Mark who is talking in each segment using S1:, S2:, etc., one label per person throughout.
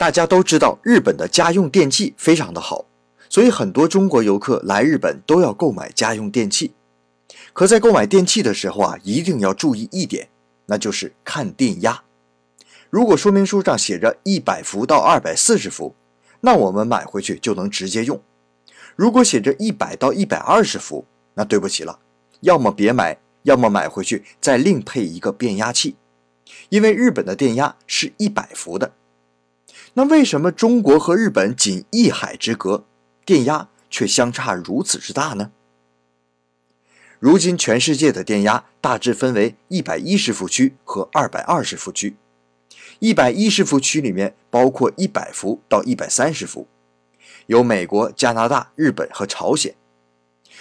S1: 大家都知道日本的家用电器非常的好，所以很多中国游客来日本都要购买家用电器。可在购买电器的时候啊，一定要注意一点，那就是看电压。如果说明书上写着一百伏到二百四十伏，那我们买回去就能直接用。如果写着一百到一百二十伏，那对不起了，要么别买，要么买回去再另配一个变压器，因为日本的电压是一百伏的。那为什么中国和日本仅一海之隔，电压却相差如此之大呢？如今全世界的电压大致分为一百一十伏区和二百二十伏区。一百一十伏区里面包括一百伏到一百三十伏，有美国、加拿大、日本和朝鲜。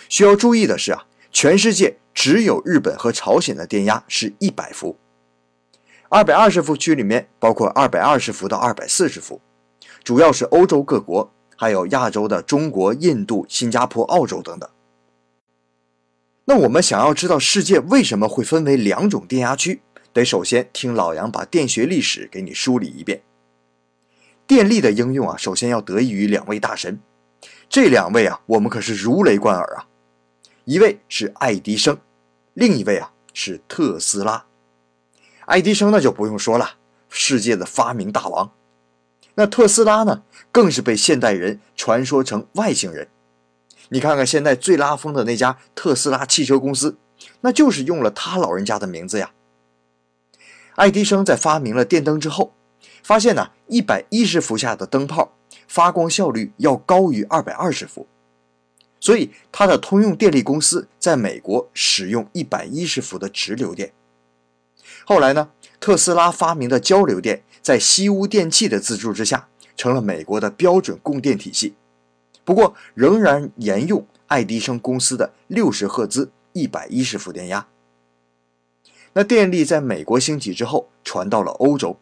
S1: 需要注意的是啊，全世界只有日本和朝鲜的电压是一百伏。二百二十伏区里面包括二百二十伏到二百四十伏，主要是欧洲各国，还有亚洲的中国、印度、新加坡、澳洲等等。那我们想要知道世界为什么会分为两种电压区，得首先听老杨把电学历史给你梳理一遍。电力的应用啊，首先要得益于两位大神，这两位啊，我们可是如雷贯耳啊。一位是爱迪生，另一位啊是特斯拉。爱迪生那就不用说了，世界的发明大王。那特斯拉呢，更是被现代人传说成外星人。你看看现在最拉风的那家特斯拉汽车公司，那就是用了他老人家的名字呀。爱迪生在发明了电灯之后，发现呢，一百一十伏下的灯泡发光效率要高于二百二十伏，所以他的通用电力公司在美国使用一百一十伏的直流电。后来呢，特斯拉发明的交流电，在西屋电器的资助之下，成了美国的标准供电体系。不过，仍然沿用爱迪生公司的六十赫兹一百一十伏电压。那电力在美国兴起之后，传到了欧洲，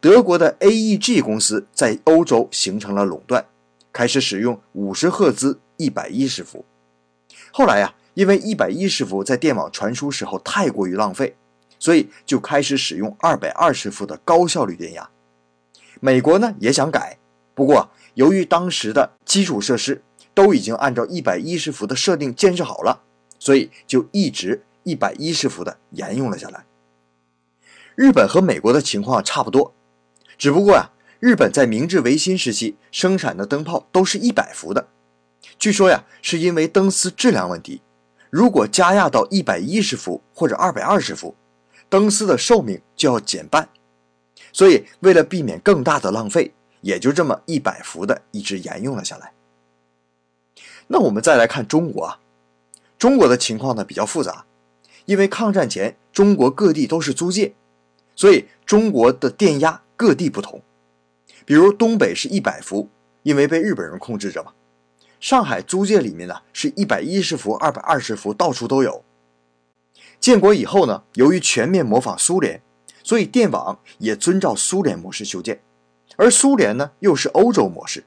S1: 德国的 AEG 公司在欧洲形成了垄断，开始使用五十赫兹一百一十伏。后来呀，因为一百一十伏在电网传输时候太过于浪费。所以就开始使用二百二十伏的高效率电压。美国呢也想改，不过由于当时的基础设施都已经按照一百一十伏的设定建设好了，所以就一直一百一十伏的沿用了下来。日本和美国的情况差不多，只不过呀，日本在明治维新时期生产的灯泡都是一百伏的，据说呀是因为灯丝质量问题，如果加压到一百一十伏或者二百二十伏。灯丝的寿命就要减半，所以为了避免更大的浪费，也就这么一百伏的一直沿用了下来。那我们再来看中国啊，中国的情况呢比较复杂，因为抗战前中国各地都是租界，所以中国的电压各地不同。比如东北是一百伏，因为被日本人控制着嘛。上海租界里面呢是一百一十伏、二百二十伏，到处都有。建国以后呢，由于全面模仿苏联，所以电网也遵照苏联模式修建，而苏联呢又是欧洲模式，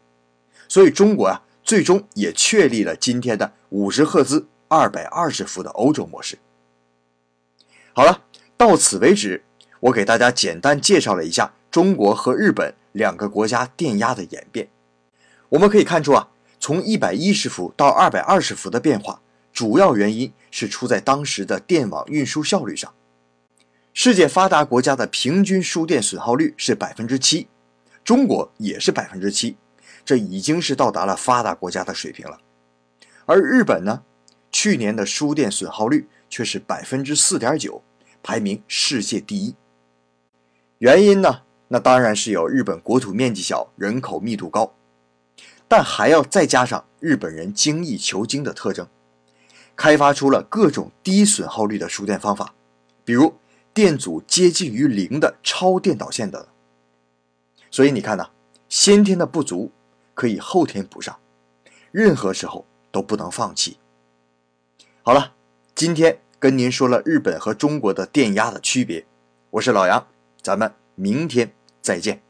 S1: 所以中国啊最终也确立了今天的五十赫兹、二百二十伏的欧洲模式。好了，到此为止，我给大家简单介绍了一下中国和日本两个国家电压的演变。我们可以看出啊，从一百一十伏到二百二十伏的变化。主要原因是出在当时的电网运输效率上。世界发达国家的平均输电损耗率是百分之七，中国也是百分之七，这已经是到达了发达国家的水平了。而日本呢，去年的输电损耗率却是百分之四点九，排名世界第一。原因呢，那当然是有日本国土面积小，人口密度高，但还要再加上日本人精益求精的特征。开发出了各种低损耗率的输电方法，比如电阻接近于零的超电导线等。所以你看呢，先天的不足可以后天补上，任何时候都不能放弃。好了，今天跟您说了日本和中国的电压的区别，我是老杨，咱们明天再见。